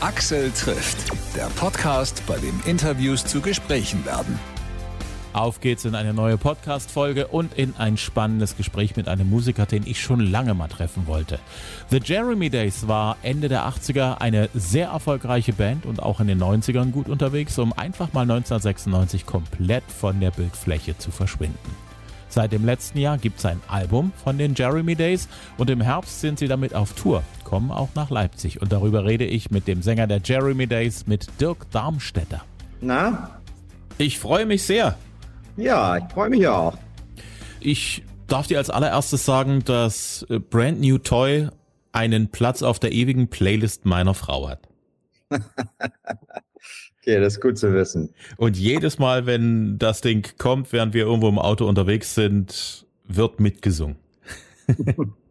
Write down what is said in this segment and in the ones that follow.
Axel trifft, der Podcast, bei dem Interviews zu Gesprächen werden. Auf geht's in eine neue Podcast-Folge und in ein spannendes Gespräch mit einem Musiker, den ich schon lange mal treffen wollte. The Jeremy Days war Ende der 80er eine sehr erfolgreiche Band und auch in den 90ern gut unterwegs, um einfach mal 1996 komplett von der Bildfläche zu verschwinden. Seit dem letzten Jahr gibt es ein Album von den Jeremy Days und im Herbst sind sie damit auf Tour, kommen auch nach Leipzig und darüber rede ich mit dem Sänger der Jeremy Days, mit Dirk Darmstädter. Na? Ich freue mich sehr. Ja, ich freue mich auch. Ich darf dir als allererstes sagen, dass äh, Brand New Toy einen Platz auf der ewigen Playlist meiner Frau hat. Okay, das ist gut zu wissen. Und jedes Mal, wenn das Ding kommt, während wir irgendwo im Auto unterwegs sind, wird mitgesungen.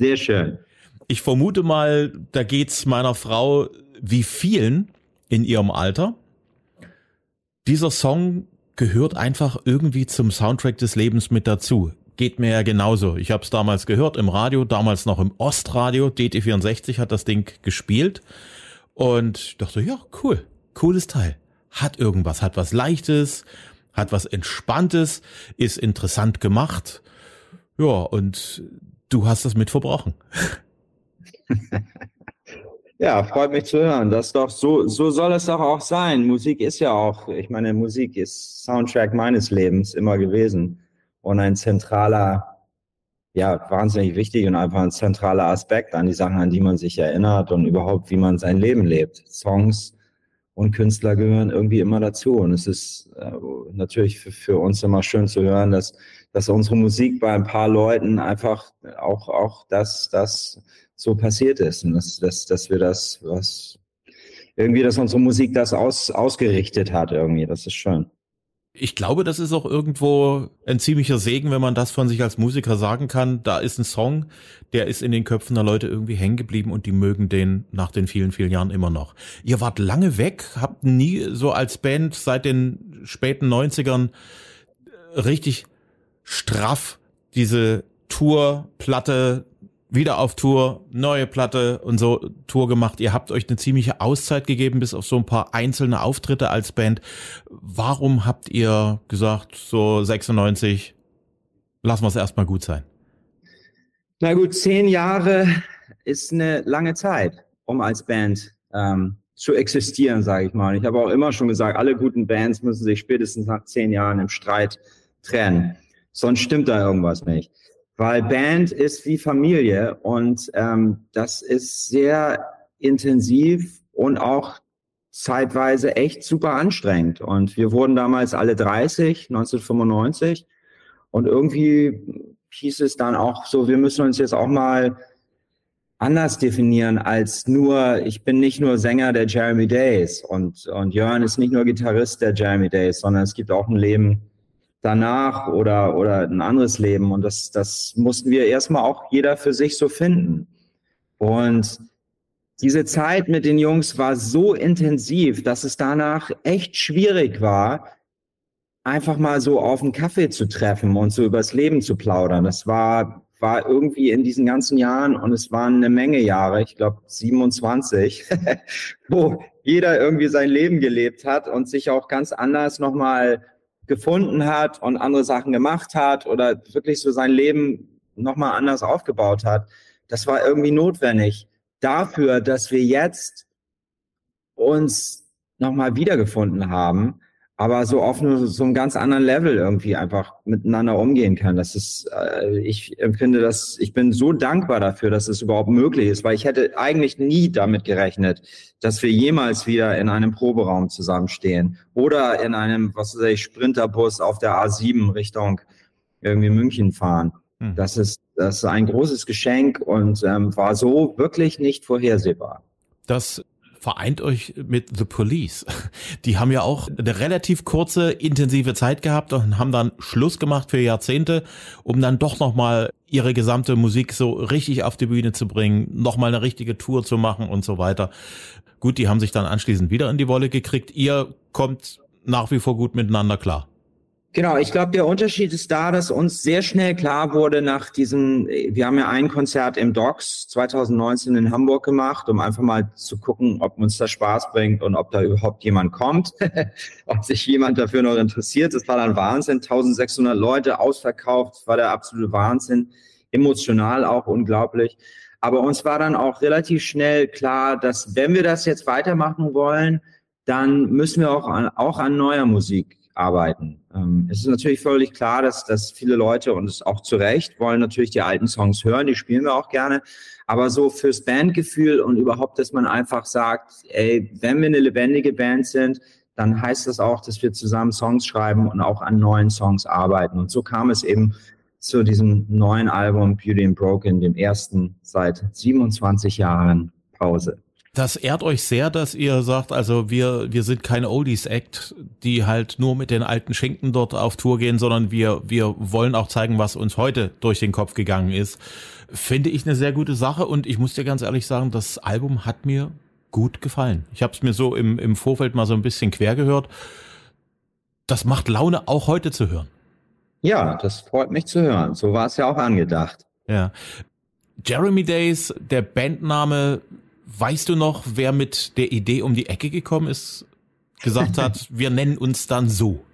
Sehr schön. Ich vermute mal, da geht's meiner Frau wie vielen in ihrem Alter. Dieser Song gehört einfach irgendwie zum Soundtrack des Lebens mit dazu. Geht mir ja genauso. Ich habe es damals gehört im Radio, damals noch im Ostradio. DT64 hat das Ding gespielt. Und dachte, ja, cool, cooles Teil. Hat irgendwas, hat was Leichtes, hat was Entspanntes, ist interessant gemacht. Ja, und du hast das mit verbrochen. Ja, freut mich zu hören. Das doch so, so soll es doch auch sein. Musik ist ja auch, ich meine, Musik ist Soundtrack meines Lebens immer gewesen und ein zentraler ja, wahnsinnig wichtig und einfach ein zentraler Aspekt an die Sachen, an die man sich erinnert und überhaupt, wie man sein Leben lebt. Songs und Künstler gehören irgendwie immer dazu. Und es ist äh, natürlich für, für, uns immer schön zu hören, dass, dass unsere Musik bei ein paar Leuten einfach auch, auch das, das so passiert ist. Und dass, dass, dass wir das, was irgendwie, dass unsere Musik das aus, ausgerichtet hat irgendwie. Das ist schön. Ich glaube, das ist auch irgendwo ein ziemlicher Segen, wenn man das von sich als Musiker sagen kann. Da ist ein Song, der ist in den Köpfen der Leute irgendwie hängen geblieben und die mögen den nach den vielen, vielen Jahren immer noch. Ihr wart lange weg, habt nie so als Band seit den späten 90ern richtig straff diese Tourplatte wieder auf Tour, neue Platte und so Tour gemacht. Ihr habt euch eine ziemliche Auszeit gegeben, bis auf so ein paar einzelne Auftritte als Band. Warum habt ihr gesagt, so 96, lassen wir es erstmal gut sein? Na gut, zehn Jahre ist eine lange Zeit, um als Band ähm, zu existieren, sage ich mal. Ich habe auch immer schon gesagt, alle guten Bands müssen sich spätestens nach zehn Jahren im Streit trennen. Sonst stimmt da irgendwas nicht weil Band ist wie Familie und ähm, das ist sehr intensiv und auch zeitweise echt super anstrengend. Und wir wurden damals alle 30, 1995. Und irgendwie hieß es dann auch so, wir müssen uns jetzt auch mal anders definieren als nur, ich bin nicht nur Sänger der Jeremy Days und, und Jörn ist nicht nur Gitarrist der Jeremy Days, sondern es gibt auch ein Leben danach oder, oder ein anderes Leben. Und das, das mussten wir erstmal auch jeder für sich so finden. Und diese Zeit mit den Jungs war so intensiv, dass es danach echt schwierig war, einfach mal so auf einen Kaffee zu treffen und so übers Leben zu plaudern. Das war, war irgendwie in diesen ganzen Jahren und es waren eine Menge Jahre, ich glaube 27, wo jeder irgendwie sein Leben gelebt hat und sich auch ganz anders nochmal gefunden hat und andere Sachen gemacht hat oder wirklich so sein Leben nochmal anders aufgebaut hat, das war irgendwie notwendig dafür, dass wir jetzt uns nochmal wiedergefunden haben aber so auf nur so einem ganz anderen Level irgendwie einfach miteinander umgehen kann. Das ist, äh, ich empfinde das, ich bin so dankbar dafür, dass es überhaupt möglich ist, weil ich hätte eigentlich nie damit gerechnet, dass wir jemals wieder in einem Proberaum zusammenstehen oder in einem, was weiß ich, Sprinterbus auf der A7 Richtung irgendwie München fahren. Hm. Das ist, das ist ein großes Geschenk und ähm, war so wirklich nicht vorhersehbar. Das vereint euch mit The Police. Die haben ja auch eine relativ kurze, intensive Zeit gehabt und haben dann Schluss gemacht für Jahrzehnte, um dann doch nochmal ihre gesamte Musik so richtig auf die Bühne zu bringen, nochmal eine richtige Tour zu machen und so weiter. Gut, die haben sich dann anschließend wieder in die Wolle gekriegt. Ihr kommt nach wie vor gut miteinander klar. Genau, ich glaube, der Unterschied ist da, dass uns sehr schnell klar wurde nach diesem, wir haben ja ein Konzert im Docks 2019 in Hamburg gemacht, um einfach mal zu gucken, ob uns das Spaß bringt und ob da überhaupt jemand kommt, ob sich jemand dafür noch interessiert. Das war dann Wahnsinn, 1600 Leute ausverkauft, war der absolute Wahnsinn, emotional auch unglaublich. Aber uns war dann auch relativ schnell klar, dass wenn wir das jetzt weitermachen wollen, dann müssen wir auch an, auch an neuer Musik arbeiten. Ähm, es ist natürlich völlig klar, dass, dass viele Leute, und es auch zu Recht, wollen natürlich die alten Songs hören, die spielen wir auch gerne. Aber so fürs Bandgefühl und überhaupt, dass man einfach sagt, ey, wenn wir eine lebendige Band sind, dann heißt das auch, dass wir zusammen Songs schreiben und auch an neuen Songs arbeiten. Und so kam es eben zu diesem neuen Album Beauty and Broken, dem ersten seit 27 Jahren Pause. Das ehrt euch sehr, dass ihr sagt, also wir, wir sind kein Oldies-Act, die halt nur mit den alten Schinken dort auf Tour gehen, sondern wir, wir wollen auch zeigen, was uns heute durch den Kopf gegangen ist. Finde ich eine sehr gute Sache und ich muss dir ganz ehrlich sagen, das Album hat mir gut gefallen. Ich habe es mir so im, im Vorfeld mal so ein bisschen quer gehört. Das macht Laune, auch heute zu hören. Ja, das freut mich zu hören. So war es ja auch angedacht. Ja. Jeremy Days, der Bandname Weißt du noch, wer mit der Idee um die Ecke gekommen ist, gesagt hat, wir nennen uns dann so?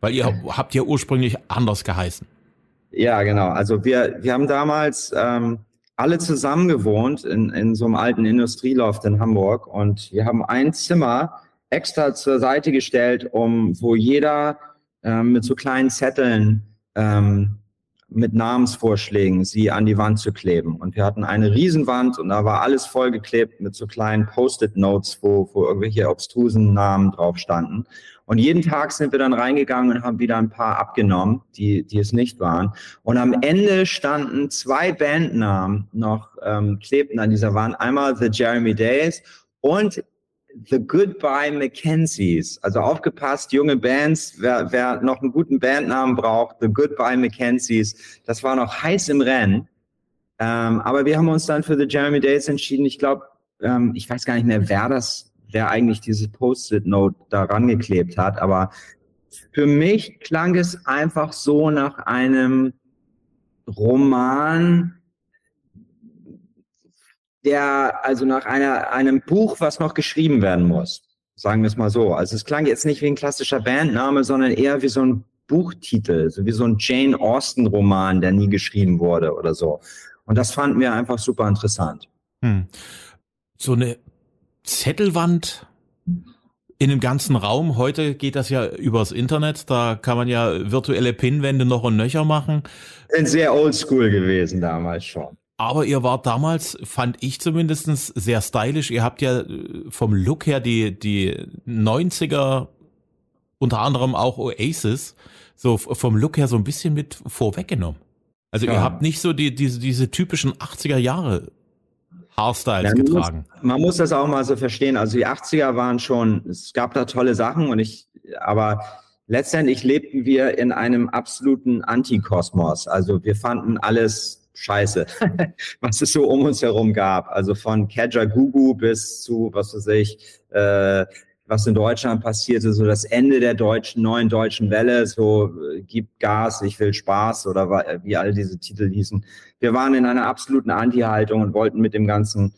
Weil ihr habt ja ursprünglich anders geheißen. Ja, genau. Also wir, wir haben damals ähm, alle zusammen gewohnt in, in so einem alten Industrieloft in Hamburg und wir haben ein Zimmer extra zur Seite gestellt, um wo jeder ähm, mit so kleinen Zetteln ähm, mit Namensvorschlägen sie an die Wand zu kleben. Und wir hatten eine Riesenwand und da war alles vollgeklebt mit so kleinen Post-it-Notes, wo, wo irgendwelche obstrusen Namen drauf standen. Und jeden Tag sind wir dann reingegangen und haben wieder ein paar abgenommen, die, die es nicht waren. Und am Ende standen zwei Bandnamen noch, ähm, klebten an dieser Wand. Einmal The Jeremy Days und The Goodbye Mackenzies. Also aufgepasst, junge Bands, wer, wer noch einen guten Bandnamen braucht, The Goodbye Mackenzies. Das war noch heiß im Rennen. Ähm, aber wir haben uns dann für The Jeremy Days entschieden. Ich glaube, ähm, ich weiß gar nicht mehr, wer das, wer eigentlich diese Post-it-Note da rangeklebt hat. Aber für mich klang es einfach so nach einem Roman, der also nach einer, einem Buch, was noch geschrieben werden muss. Sagen wir es mal so. Also es klang jetzt nicht wie ein klassischer Bandname, sondern eher wie so ein Buchtitel, so wie so ein Jane Austen Roman, der nie geschrieben wurde oder so. Und das fanden wir einfach super interessant. Hm. So eine Zettelwand in dem ganzen Raum. Heute geht das ja übers Internet. Da kann man ja virtuelle Pinwände noch und nöcher machen. Sind sehr oldschool gewesen damals schon. Aber ihr wart damals, fand ich zumindestens sehr stylisch. Ihr habt ja äh, vom Look her die, die 90er, unter anderem auch Oasis, so vom Look her so ein bisschen mit vorweggenommen. Also ja. ihr habt nicht so die, diese, diese typischen 80er Jahre Haarstyles ja, getragen. Muss, man muss das auch mal so verstehen. Also die 80er waren schon, es gab da tolle Sachen und ich, aber letztendlich lebten wir in einem absoluten Antikosmos. Also wir fanden alles Scheiße, was es so um uns herum gab. Also von Kajagoogoo bis zu, was weiß ich, äh, was in Deutschland passierte, so das Ende der deutschen, neuen deutschen Welle, so äh, gibt Gas, ich will Spaß oder wie all diese Titel hießen. Wir waren in einer absoluten Anti-Haltung und wollten mit dem ganzen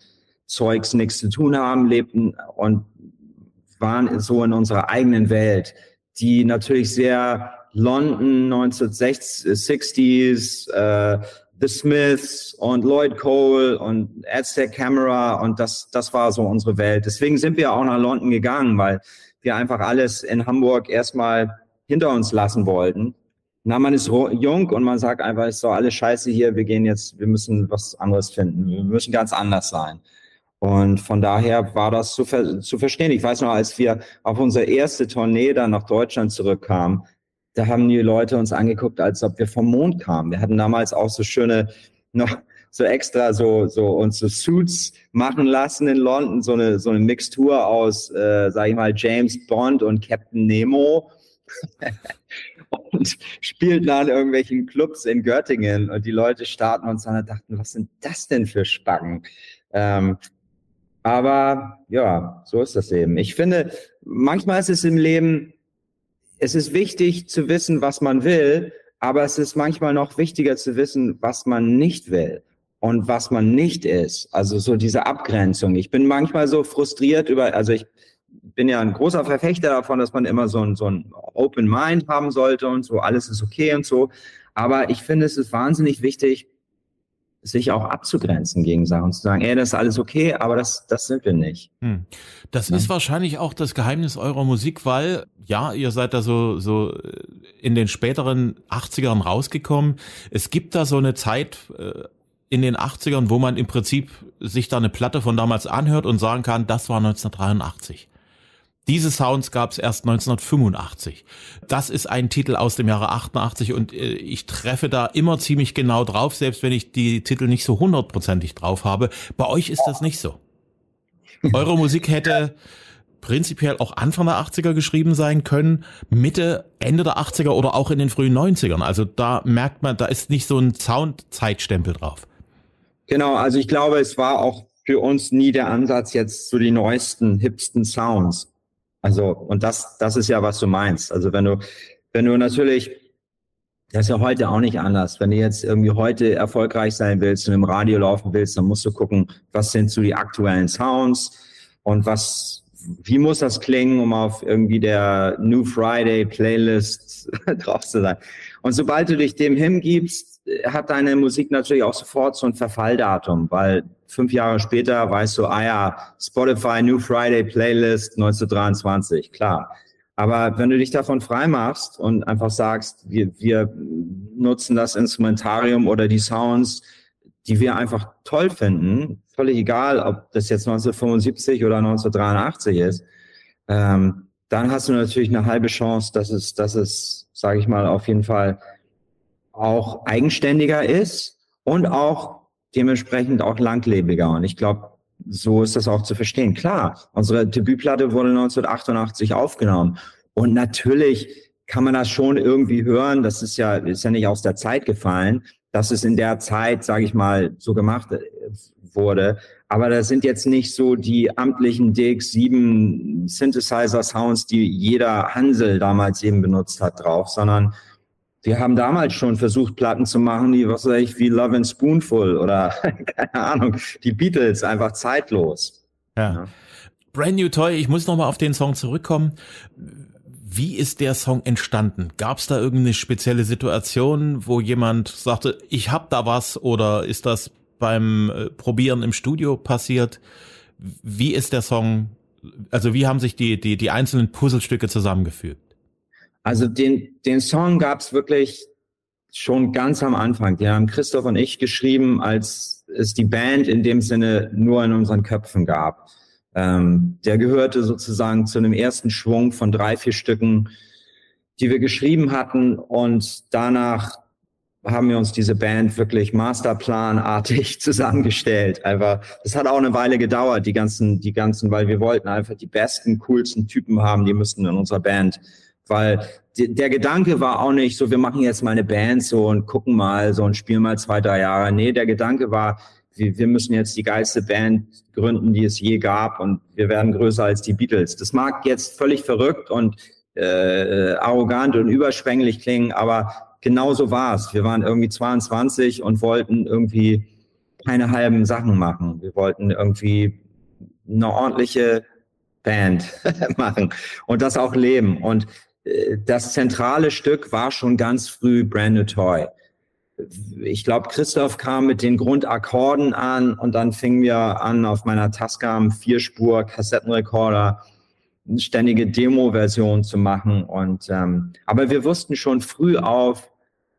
Zeugs nichts zu tun haben, lebten und waren so in unserer eigenen Welt, die natürlich sehr London 1960s, äh, The Smiths und Lloyd Cole und Aztec Camera und das, das war so unsere Welt. Deswegen sind wir auch nach London gegangen, weil wir einfach alles in Hamburg erstmal hinter uns lassen wollten. Na, man ist jung und man sagt einfach, ist doch alles scheiße hier, wir gehen jetzt, wir müssen was anderes finden, wir müssen ganz anders sein. Und von daher war das zu, ver zu verstehen. Ich weiß noch, als wir auf unsere erste Tournee dann nach Deutschland zurückkamen, da haben die Leute uns angeguckt, als ob wir vom Mond kamen. Wir hatten damals auch so schöne, noch so extra so, so uns so Suits machen lassen in London, so eine, so eine Mixtur aus, äh, sag ich mal, James Bond und Captain Nemo. und spielten dann irgendwelchen Clubs in Göttingen und die Leute starten uns an und dachten, was sind das denn für Spacken? Ähm, aber ja, so ist das eben. Ich finde, manchmal ist es im Leben es ist wichtig zu wissen, was man will, aber es ist manchmal noch wichtiger zu wissen, was man nicht will und was man nicht ist. Also so diese Abgrenzung. Ich bin manchmal so frustriert über, also ich bin ja ein großer Verfechter davon, dass man immer so ein, so ein Open Mind haben sollte und so, alles ist okay und so. Aber ich finde, es ist wahnsinnig wichtig, sich auch abzugrenzen gegen Sachen, zu sagen, ey, das ist alles okay, aber das, das sind wir nicht. Hm. Das ja. ist wahrscheinlich auch das Geheimnis eurer Musik, weil, ja, ihr seid da so, so in den späteren 80ern rausgekommen. Es gibt da so eine Zeit, äh, in den 80ern, wo man im Prinzip sich da eine Platte von damals anhört und sagen kann, das war 1983. Diese Sounds gab es erst 1985. Das ist ein Titel aus dem Jahre 88 und äh, ich treffe da immer ziemlich genau drauf, selbst wenn ich die Titel nicht so hundertprozentig drauf habe. Bei euch ist das nicht so. Eure Musik hätte prinzipiell auch Anfang der 80er geschrieben sein können, Mitte, Ende der 80er oder auch in den frühen 90ern. Also da merkt man, da ist nicht so ein Sound-Zeitstempel drauf. Genau, also ich glaube, es war auch für uns nie der Ansatz, jetzt so die neuesten, hipsten Sounds also, und das, das ist ja, was du meinst. Also, wenn du, wenn du natürlich, das ist ja heute auch nicht anders. Wenn du jetzt irgendwie heute erfolgreich sein willst und im Radio laufen willst, dann musst du gucken, was sind so die aktuellen Sounds und was, wie muss das klingen, um auf irgendwie der New Friday Playlist drauf zu sein. Und sobald du dich dem hingibst, hat deine Musik natürlich auch sofort so ein Verfalldatum, weil fünf Jahre später weißt du, ah ja, Spotify New Friday Playlist 1923, klar. Aber wenn du dich davon frei machst und einfach sagst, wir, wir nutzen das Instrumentarium oder die Sounds, die wir einfach toll finden, völlig egal, ob das jetzt 1975 oder 1983 ist, ähm, dann hast du natürlich eine halbe Chance, dass es, dass es, sage ich mal, auf jeden Fall auch eigenständiger ist und auch dementsprechend auch langlebiger. Und ich glaube, so ist das auch zu verstehen. Klar, unsere Debütplatte wurde 1988 aufgenommen. Und natürlich kann man das schon irgendwie hören. Das ist ja, ist ja nicht aus der Zeit gefallen, dass es in der Zeit, sage ich mal, so gemacht äh, wurde. Aber das sind jetzt nicht so die amtlichen DX7 Synthesizer Sounds, die jeder Hansel damals eben benutzt hat drauf, sondern wir haben damals schon versucht, Platten zu machen, die, was weiß ich, wie Love and Spoonful oder, keine Ahnung, die Beatles, einfach zeitlos. Ja. ja. Brand New Toy, ich muss nochmal auf den Song zurückkommen. Wie ist der Song entstanden? Gab es da irgendeine spezielle Situation, wo jemand sagte, ich hab da was oder ist das beim äh, Probieren im Studio passiert? Wie ist der Song, also wie haben sich die, die, die einzelnen Puzzlestücke zusammengefügt? Also den, den Song gab's wirklich schon ganz am Anfang. Die haben Christoph und ich geschrieben, als es die Band in dem Sinne nur in unseren Köpfen gab. Ähm, der gehörte sozusagen zu einem ersten Schwung von drei, vier Stücken, die wir geschrieben hatten. Und danach haben wir uns diese Band wirklich masterplanartig zusammengestellt. Einfach, das hat auch eine Weile gedauert, die ganzen, die ganzen, weil wir wollten einfach die besten, coolsten Typen haben, die müssten in unserer Band weil der Gedanke war auch nicht so, wir machen jetzt mal eine Band so und gucken mal so und spielen mal zwei, drei Jahre. Nee, der Gedanke war, wir, müssen jetzt die geilste Band gründen, die es je gab und wir werden größer als die Beatles. Das mag jetzt völlig verrückt und äh, arrogant und überschwänglich klingen, aber genau so war es. Wir waren irgendwie 22 und wollten irgendwie keine halben Sachen machen. Wir wollten irgendwie eine ordentliche Band machen und das auch leben. Und das zentrale Stück war schon ganz früh Brand New Toy. Ich glaube, Christoph kam mit den Grundakkorden an und dann fingen wir an, auf meiner Tascam Vierspur Kassettenrekorder eine ständige Demo-Version zu machen. Und ähm, aber wir wussten schon früh auf,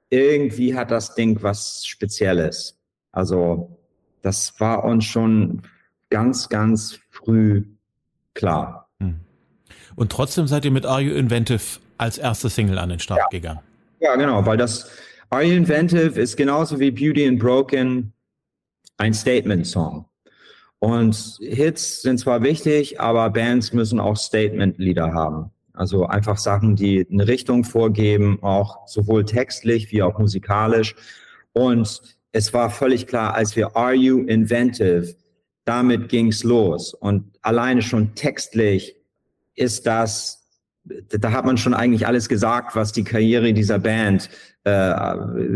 irgendwie hat das Ding was Spezielles. Also das war uns schon ganz, ganz früh klar. Und trotzdem seid ihr mit Are You Inventive als erste Single an den Start ja. gegangen. Ja, genau, weil das Are You Inventive ist genauso wie Beauty and Broken ein Statement-Song. Und Hits sind zwar wichtig, aber Bands müssen auch Statement-Lieder haben. Also einfach Sachen, die eine Richtung vorgeben, auch sowohl textlich wie auch musikalisch. Und es war völlig klar, als wir Are You Inventive, damit ging's los. Und alleine schon textlich ist das da hat man schon eigentlich alles gesagt, was die Karriere dieser Band äh,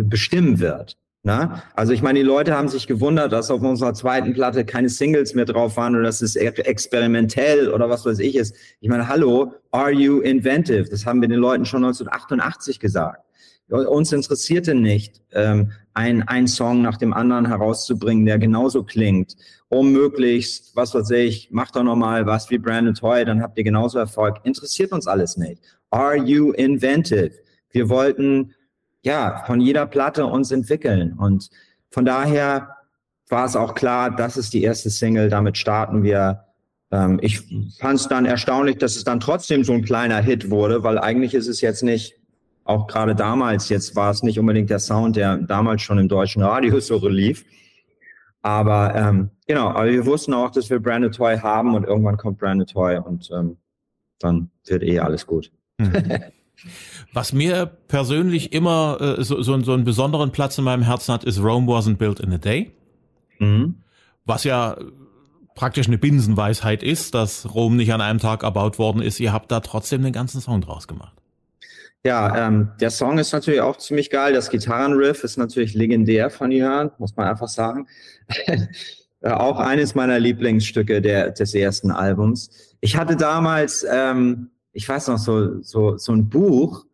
bestimmen wird. Na? Also ich meine, die Leute haben sich gewundert, dass auf unserer zweiten Platte keine Singles mehr drauf waren oder dass es experimentell oder was weiß ich ist. Ich meine, hallo, are you inventive? Das haben wir den Leuten schon 1988 gesagt. Uns interessierte nicht, ähm, ein, ein Song nach dem anderen herauszubringen, der genauso klingt, um möglichst, was weiß ich, macht doch nochmal was wie Brandon Toy, dann habt ihr genauso Erfolg. Interessiert uns alles nicht. Are you inventive? Wir wollten ja, von jeder Platte uns entwickeln. Und von daher war es auch klar, das ist die erste Single, damit starten wir. Ähm, ich fand es dann erstaunlich, dass es dann trotzdem so ein kleiner Hit wurde, weil eigentlich ist es jetzt nicht, auch gerade damals, jetzt war es nicht unbedingt der Sound, der damals schon im deutschen Radio so lief. Aber ähm, genau, aber wir wussten auch, dass wir Branded Toy haben und irgendwann kommt Branded Toy und ähm, dann wird eh alles gut. Mhm. Was mir persönlich immer äh, so, so, so einen besonderen Platz in meinem Herzen hat, ist Rome wasn't built in a day. Mhm. Was ja praktisch eine Binsenweisheit ist, dass Rom nicht an einem Tag erbaut worden ist. Ihr habt da trotzdem den ganzen Song draus gemacht. Ja, ähm, der Song ist natürlich auch ziemlich geil. Das Gitarrenriff ist natürlich legendär von Jörn, muss man einfach sagen. auch eines meiner Lieblingsstücke der, des ersten Albums. Ich hatte damals ähm, ich weiß noch, so, so, so ein Buch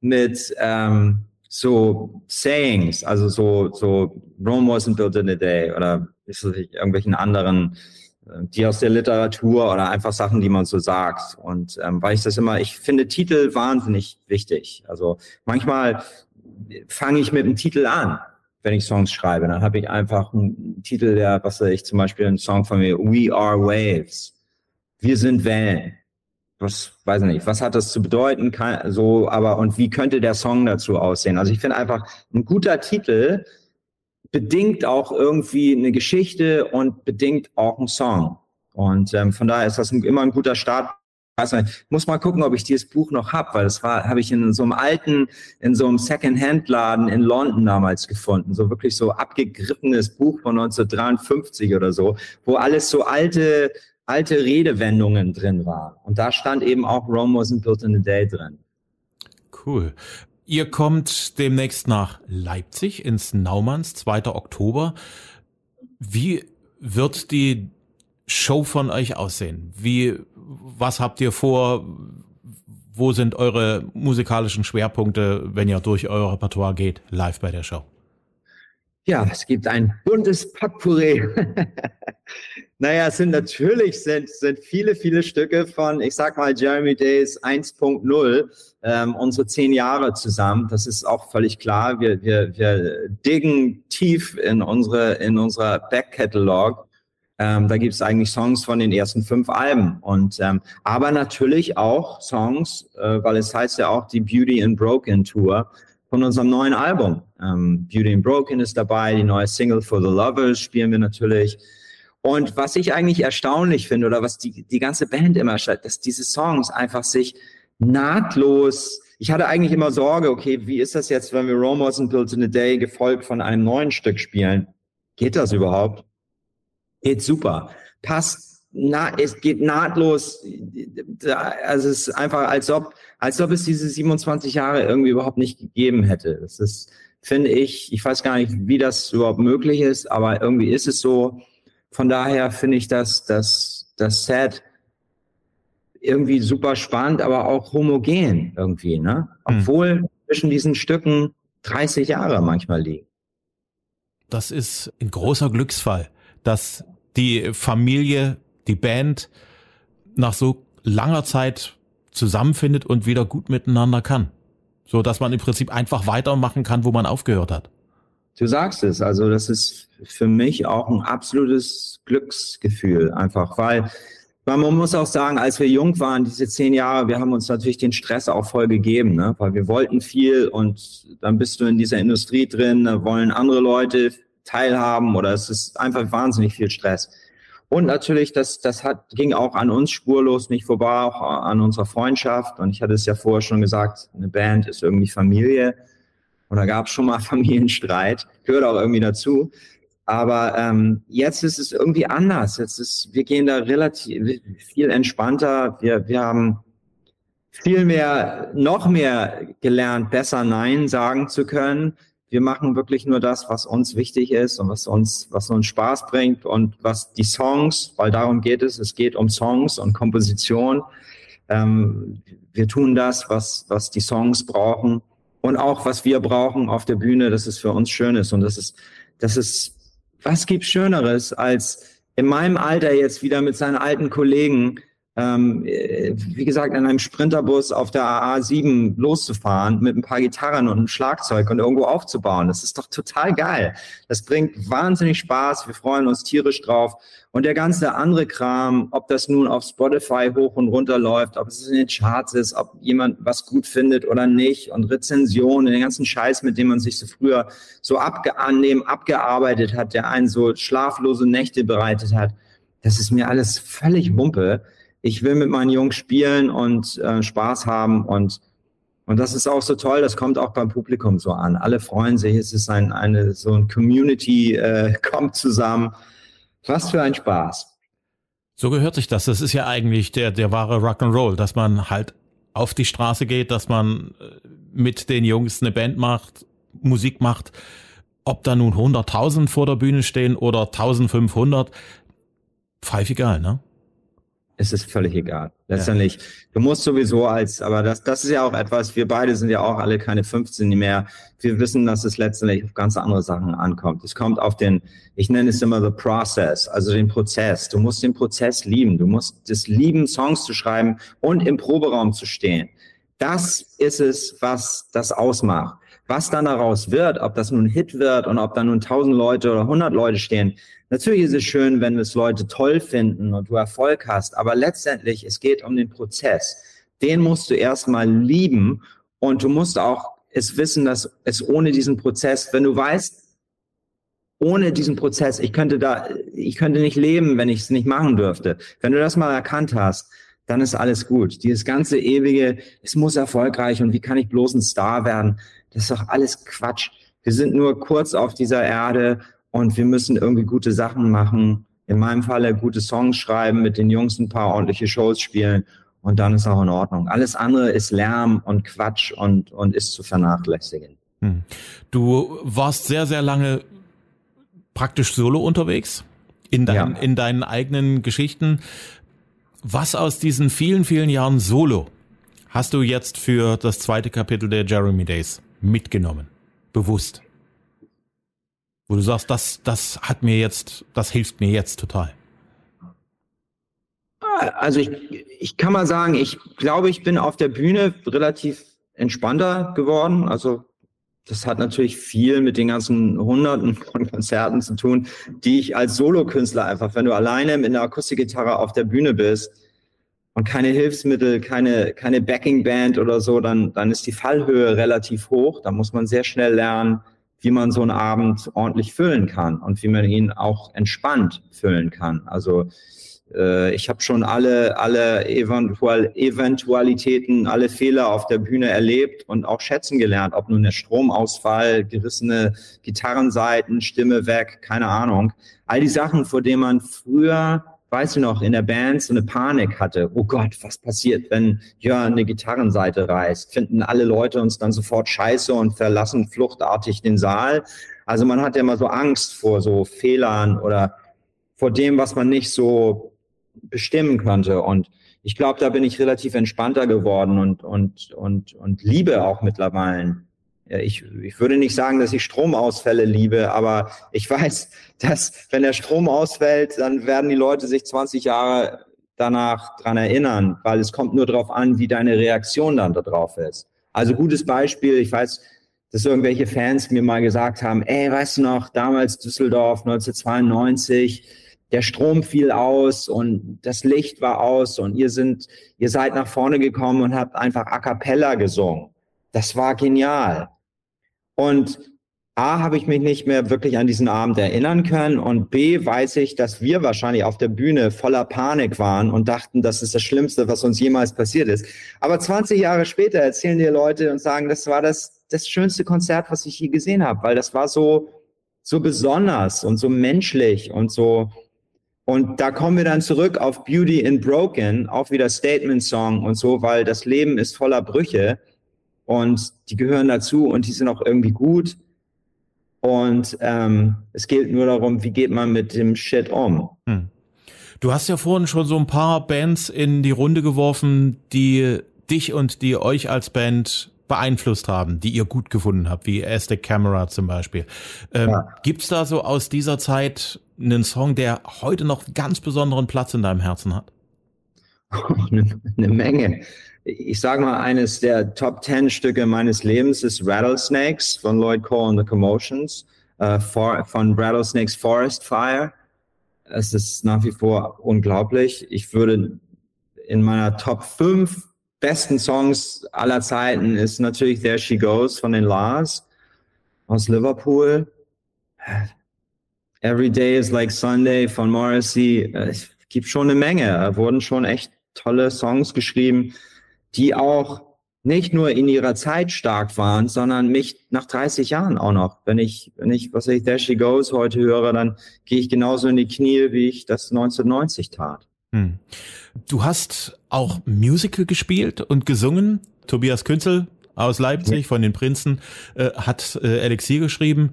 mit ähm, so Sayings, also so, so Rome wasn't built in a day oder irgendwelchen anderen, äh, die aus der Literatur oder einfach Sachen, die man so sagt. Und ähm, weil ich das immer, ich finde Titel wahnsinnig wichtig. Also manchmal fange ich mit einem Titel an, wenn ich Songs schreibe. Dann habe ich einfach einen Titel, der, was weiß ich, zum Beispiel einen Song von mir, We Are Waves. Wir sind Wellen was weiß ich nicht, was hat das zu bedeuten, kann, so, aber und wie könnte der Song dazu aussehen? Also ich finde einfach ein guter Titel bedingt auch irgendwie eine Geschichte und bedingt auch einen Song. Und ähm, von daher ist das ein, immer ein guter Start. Also, ich muss mal gucken, ob ich dieses Buch noch hab, weil das habe ich in so einem alten, in so einem Second-Hand-Laden in London damals gefunden. So wirklich so abgegriffenes Buch von 1953 oder so, wo alles so alte alte Redewendungen drin waren. Und da stand eben auch Rome wasn't built in a day drin. Cool. Ihr kommt demnächst nach Leipzig ins Naumanns, 2. Oktober. Wie wird die Show von euch aussehen? Wie, was habt ihr vor? Wo sind eure musikalischen Schwerpunkte, wenn ihr durch euer Repertoire geht, live bei der Show? Ja, es gibt ein buntes Potpourri. naja, es sind natürlich sind, sind viele, viele Stücke von, ich sag mal, Jeremy Days 1.0, ähm, unsere zehn Jahre zusammen. Das ist auch völlig klar. Wir, wir, wir diggen tief in unsere, in unserer Backcatalog. Ähm, da gibt es eigentlich Songs von den ersten fünf Alben. Und ähm, aber natürlich auch Songs, äh, weil es heißt ja auch die Beauty and Broken Tour von unserem neuen Album. Ähm, Beauty and Broken ist dabei, die neue Single For the Lovers spielen wir natürlich. Und was ich eigentlich erstaunlich finde oder was die, die ganze Band immer schreibt, dass diese Songs einfach sich nahtlos, ich hatte eigentlich immer Sorge, okay, wie ist das jetzt, wenn wir Rome Wasn't Built in a Day gefolgt von einem neuen Stück spielen? Geht das überhaupt? Geht super. Passt, na, es geht nahtlos. Also es ist einfach, als ob, als ob es diese 27 Jahre irgendwie überhaupt nicht gegeben hätte. Das ist, finde ich, ich weiß gar nicht, wie das überhaupt möglich ist, aber irgendwie ist es so. Von daher finde ich das, das, das Set irgendwie super spannend, aber auch homogen irgendwie, ne? Hm. Obwohl mhm. zwischen diesen Stücken 30 Jahre manchmal liegen. Das ist ein großer Glücksfall, dass die Familie, die Band nach so langer Zeit zusammenfindet und wieder gut miteinander kann. So dass man im Prinzip einfach weitermachen kann, wo man aufgehört hat. Du sagst es, also das ist für mich auch ein absolutes Glücksgefühl, einfach, weil weil man muss auch sagen, als wir jung waren, diese zehn Jahre, wir haben uns natürlich den Stress auch voll gegeben, ne? weil wir wollten viel und dann bist du in dieser Industrie drin, da wollen andere Leute teilhaben oder es ist einfach wahnsinnig viel Stress. Und natürlich, das, das hat, ging auch an uns spurlos nicht vorbei, auch an unserer Freundschaft. Und ich hatte es ja vorher schon gesagt, eine Band ist irgendwie Familie. Und da gab es schon mal Familienstreit, gehört auch irgendwie dazu. Aber ähm, jetzt ist es irgendwie anders. Jetzt ist, wir gehen da relativ viel entspannter. Wir, wir haben viel mehr, noch mehr gelernt, besser Nein sagen zu können. Wir machen wirklich nur das, was uns wichtig ist und was uns, was uns Spaß bringt und was die Songs, weil darum geht es, es geht um Songs und Komposition. Ähm, wir tun das, was, was die Songs brauchen und auch was wir brauchen auf der Bühne, dass es für uns schön ist. Und das ist, das ist, was gibt Schöneres als in meinem Alter jetzt wieder mit seinen alten Kollegen ähm, äh, wie gesagt, in einem Sprinterbus auf der A7 loszufahren mit ein paar Gitarren und einem Schlagzeug und irgendwo aufzubauen. Das ist doch total geil. Das bringt wahnsinnig Spaß. Wir freuen uns tierisch drauf. Und der ganze andere Kram, ob das nun auf Spotify hoch und runter läuft, ob es in den Charts ist, ob jemand was gut findet oder nicht und Rezensionen, den ganzen Scheiß, mit dem man sich so früher so abge annehmen, abgearbeitet hat, der einen so schlaflose Nächte bereitet hat. Das ist mir alles völlig Wumpe ich will mit meinen Jungs spielen und äh, Spaß haben und und das ist auch so toll, das kommt auch beim Publikum so an. Alle freuen sich, es ist ein, eine, so ein Community, äh, kommt zusammen. Was für ein Spaß. So gehört sich das. Das ist ja eigentlich der, der wahre Rock'n'Roll, dass man halt auf die Straße geht, dass man äh, mit den Jungs eine Band macht, Musik macht. Ob da nun 100.000 vor der Bühne stehen oder 1.500, pfeif egal, ne? Es ist völlig egal. Letztendlich, ja. du musst sowieso als, aber das, das ist ja auch etwas, wir beide sind ja auch alle keine 15 mehr. Wir wissen, dass es letztendlich auf ganz andere Sachen ankommt. Es kommt auf den, ich nenne es immer the process, also den Prozess. Du musst den Prozess lieben. Du musst es lieben, Songs zu schreiben und im Proberaum zu stehen. Das ist es, was das ausmacht. Was dann daraus wird, ob das nun ein Hit wird und ob da nun 1000 Leute oder 100 Leute stehen, Natürlich ist es schön, wenn es Leute toll finden und du Erfolg hast, aber letztendlich, es geht um den Prozess. Den musst du erstmal lieben und du musst auch es wissen, dass es ohne diesen Prozess, wenn du weißt, ohne diesen Prozess, ich könnte da, ich könnte nicht leben, wenn ich es nicht machen dürfte. Wenn du das mal erkannt hast, dann ist alles gut. Dieses ganze ewige, es muss erfolgreich und wie kann ich bloß ein Star werden? Das ist doch alles Quatsch. Wir sind nur kurz auf dieser Erde und wir müssen irgendwie gute Sachen machen. In meinem Falle gute Songs schreiben, mit den Jungs ein paar ordentliche Shows spielen und dann ist auch in Ordnung. Alles andere ist Lärm und Quatsch und, und ist zu vernachlässigen. Hm. Du warst sehr, sehr lange praktisch solo unterwegs in, dein, ja. in deinen eigenen Geschichten. Was aus diesen vielen, vielen Jahren solo hast du jetzt für das zweite Kapitel der Jeremy Days mitgenommen? Bewusst? Wo du sagst, das, das hat mir jetzt, das hilft mir jetzt total. Also ich, ich kann mal sagen, ich glaube, ich bin auf der Bühne relativ entspannter geworden. Also das hat natürlich viel mit den ganzen Hunderten von Konzerten zu tun, die ich als Solokünstler einfach, wenn du alleine mit einer Akustikgitarre auf der Bühne bist und keine Hilfsmittel, keine, keine Backingband oder so, dann, dann ist die Fallhöhe relativ hoch. Da muss man sehr schnell lernen, wie man so einen Abend ordentlich füllen kann und wie man ihn auch entspannt füllen kann. Also äh, ich habe schon alle, alle Eventual Eventualitäten, alle Fehler auf der Bühne erlebt und auch schätzen gelernt, ob nun der Stromausfall, gerissene Gitarrenseiten, Stimme weg, keine Ahnung. All die Sachen, vor denen man früher weiß ich noch, in der Band so eine Panik hatte. Oh Gott, was passiert, wenn Jörn eine Gitarrenseite reißt? Finden alle Leute uns dann sofort scheiße und verlassen fluchtartig den Saal? Also man hat ja immer so Angst vor so Fehlern oder vor dem, was man nicht so bestimmen konnte. Und ich glaube, da bin ich relativ entspannter geworden und, und, und, und liebe auch mittlerweile ich, ich würde nicht sagen, dass ich Stromausfälle liebe, aber ich weiß, dass wenn der Strom ausfällt, dann werden die Leute sich 20 Jahre danach dran erinnern, weil es kommt nur darauf an, wie deine Reaktion dann darauf ist. Also gutes Beispiel, ich weiß, dass irgendwelche Fans mir mal gesagt haben, ey, weißt du noch, damals Düsseldorf 1992, der Strom fiel aus und das Licht war aus und ihr sind, ihr seid nach vorne gekommen und habt einfach a cappella gesungen. Das war genial. Und A, habe ich mich nicht mehr wirklich an diesen Abend erinnern können und B, weiß ich, dass wir wahrscheinlich auf der Bühne voller Panik waren und dachten, das ist das Schlimmste, was uns jemals passiert ist. Aber 20 Jahre später erzählen dir Leute und sagen, das war das, das schönste Konzert, was ich je gesehen habe, weil das war so, so besonders und so menschlich und so, Und da kommen wir dann zurück auf Beauty in Broken, auch wieder Statement-Song und so, weil das Leben ist voller Brüche und die gehören dazu und die sind auch irgendwie gut. Und ähm, es geht nur darum, wie geht man mit dem Shit um. Hm. Du hast ja vorhin schon so ein paar Bands in die Runde geworfen, die dich und die euch als Band beeinflusst haben, die ihr gut gefunden habt, wie Aztec Camera zum Beispiel. Ähm, ja. Gibt's da so aus dieser Zeit einen Song, der heute noch ganz besonderen Platz in deinem Herzen hat? eine, Menge. Ich sage mal, eines der Top Ten Stücke meines Lebens ist Rattlesnakes von Lloyd Cole and the Commotions, äh, for, von Rattlesnakes Forest Fire. Es ist nach wie vor unglaublich. Ich würde in meiner Top 5 besten Songs aller Zeiten ist natürlich There She Goes von den Lars aus Liverpool. Every Day is Like Sunday von Morrissey. Es gibt schon eine Menge. Da wurden schon echt tolle Songs geschrieben, die auch nicht nur in ihrer Zeit stark waren, sondern mich nach 30 Jahren auch noch. Wenn ich, wenn ich, was ich There She Goes heute höre, dann gehe ich genauso in die Knie, wie ich das 1990 tat. Hm. Du hast auch Musical gespielt und gesungen. Tobias Künzel aus Leipzig von den Prinzen äh, hat äh, Elixier geschrieben.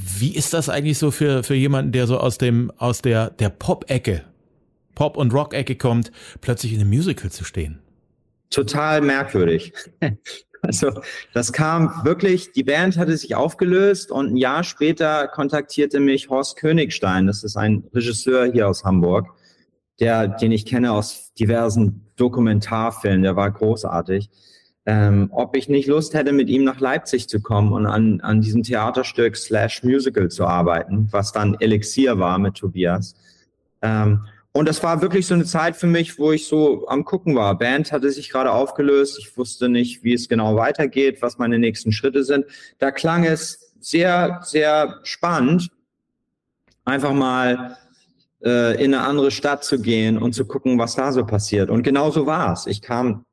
Wie ist das eigentlich so für, für jemanden, der so aus dem, aus der, der Pop-Ecke, Pop- und Rock-Ecke kommt, plötzlich in einem Musical zu stehen? Total merkwürdig. Also das kam wirklich, die Band hatte sich aufgelöst und ein Jahr später kontaktierte mich Horst Königstein, das ist ein Regisseur hier aus Hamburg, der, den ich kenne aus diversen Dokumentarfilmen, der war großartig ähm, ob ich nicht Lust hätte, mit ihm nach Leipzig zu kommen und an, an diesem Theaterstück slash Musical zu arbeiten, was dann Elixier war mit Tobias. Ähm, und das war wirklich so eine Zeit für mich, wo ich so am Gucken war. Band hatte sich gerade aufgelöst. Ich wusste nicht, wie es genau weitergeht, was meine nächsten Schritte sind. Da klang es sehr, sehr spannend, einfach mal äh, in eine andere Stadt zu gehen und zu gucken, was da so passiert. Und genau so war es. Ich kam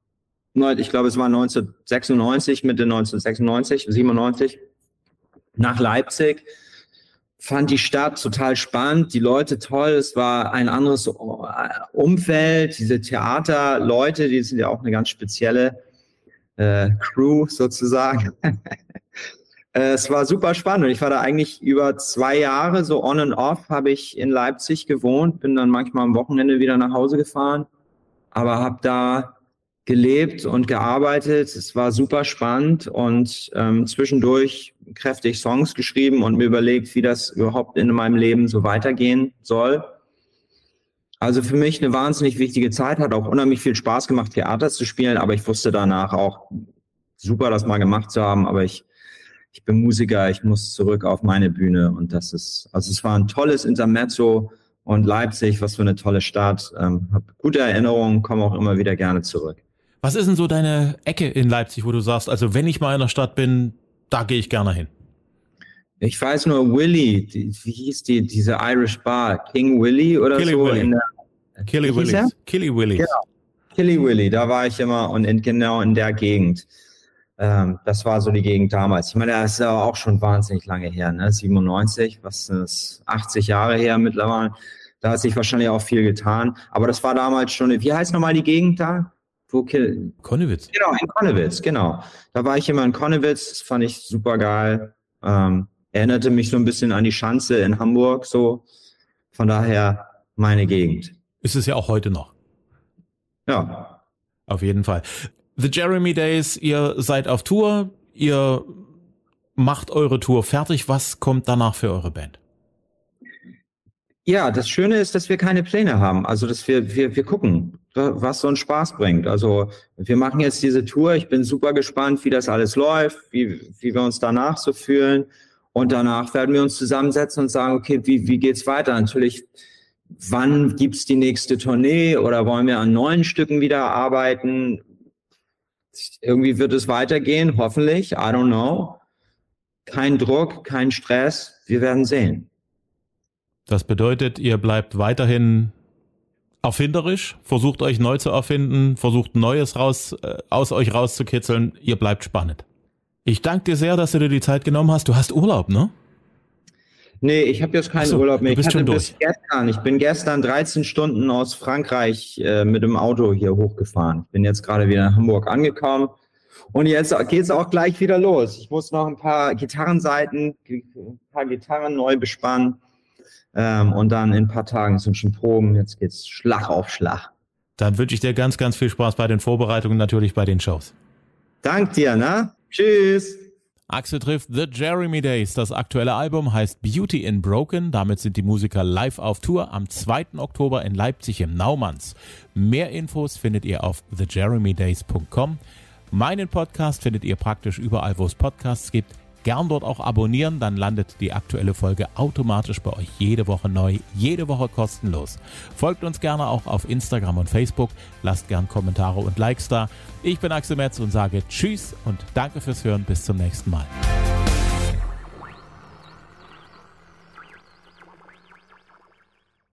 ich glaube, es war 1996, Mitte 1996, 97, nach Leipzig. Fand die Stadt total spannend, die Leute toll. Es war ein anderes Umfeld. Diese Theaterleute, die sind ja auch eine ganz spezielle äh, Crew sozusagen. es war super spannend. Ich war da eigentlich über zwei Jahre, so on and off, habe ich in Leipzig gewohnt, bin dann manchmal am Wochenende wieder nach Hause gefahren, aber habe da gelebt und gearbeitet. Es war super spannend und ähm, zwischendurch kräftig Songs geschrieben und mir überlegt, wie das überhaupt in meinem Leben so weitergehen soll. Also für mich eine wahnsinnig wichtige Zeit, hat auch unheimlich viel Spaß gemacht, Theater zu spielen, aber ich wusste danach auch super, das mal gemacht zu haben, aber ich, ich bin Musiker, ich muss zurück auf meine Bühne und das ist, also es war ein tolles Intermezzo und Leipzig, was für eine tolle Stadt, ähm, habe gute Erinnerungen, komme auch immer wieder gerne zurück. Was ist denn so deine Ecke in Leipzig, wo du sagst, also wenn ich mal in der Stadt bin, da gehe ich gerne hin? Ich weiß nur, Willy, die, wie hieß die, diese Irish Bar? King Willy oder Killy so? Willy. In der, Killy Willis. Killy Willis. Genau. Killy Willy, da war ich immer und in, genau in der Gegend. Ähm, das war so die Gegend damals. Ich meine, das ist aber auch schon wahnsinnig lange her, ne? 97, was ist 80 Jahre her mittlerweile. Da hat sich wahrscheinlich auch viel getan. Aber das war damals schon, wie heißt nochmal die Gegend da? Wo Kill? Konnewitz. Genau, in Konnewitz, genau. Da war ich immer in Konnewitz, das fand ich super geil. Ähm, erinnerte mich so ein bisschen an die Schanze in Hamburg, so. Von daher meine Gegend. Ist es ja auch heute noch. Ja. Auf jeden Fall. The Jeremy Days, ihr seid auf Tour, ihr macht eure Tour fertig. Was kommt danach für eure Band? Ja, das Schöne ist, dass wir keine Pläne haben. Also, dass wir, wir, wir gucken, was so einen Spaß bringt. Also, wir machen jetzt diese Tour. Ich bin super gespannt, wie das alles läuft, wie, wie wir uns danach so fühlen. Und danach werden wir uns zusammensetzen und sagen, okay, wie, wie geht's weiter? Natürlich, wann gibt's die nächste Tournee oder wollen wir an neuen Stücken wieder arbeiten? Irgendwie wird es weitergehen, hoffentlich. I don't know. Kein Druck, kein Stress. Wir werden sehen. Das bedeutet, ihr bleibt weiterhin erfinderisch, versucht euch neu zu erfinden, versucht Neues raus, äh, aus euch rauszukitzeln. Ihr bleibt spannend. Ich danke dir sehr, dass du dir die Zeit genommen hast. Du hast Urlaub, ne? Nee, ich habe jetzt keinen so, Urlaub mehr. du bist ich hatte schon bis gestern, ich bin gestern 13 Stunden aus Frankreich äh, mit dem Auto hier hochgefahren. Bin jetzt gerade wieder in Hamburg angekommen. Und jetzt geht's auch gleich wieder los. Ich muss noch ein paar Gitarrenseiten, ein paar Gitarren neu bespannen. Ähm, und dann in ein paar Tagen sind schon Proben. Jetzt geht's Schlag auf Schlag. Dann wünsche ich dir ganz, ganz viel Spaß bei den Vorbereitungen, natürlich bei den Shows. Dank dir, ne? Tschüss. Axel trifft The Jeremy Days. Das aktuelle Album heißt Beauty in Broken. Damit sind die Musiker live auf Tour am 2. Oktober in Leipzig im Naumanns. Mehr Infos findet ihr auf thejeremydays.com. Meinen Podcast findet ihr praktisch überall, wo es Podcasts gibt. Gern dort auch abonnieren, dann landet die aktuelle Folge automatisch bei euch jede Woche neu, jede Woche kostenlos. Folgt uns gerne auch auf Instagram und Facebook, lasst gern Kommentare und Likes da. Ich bin Axel Metz und sage Tschüss und danke fürs Hören, bis zum nächsten Mal.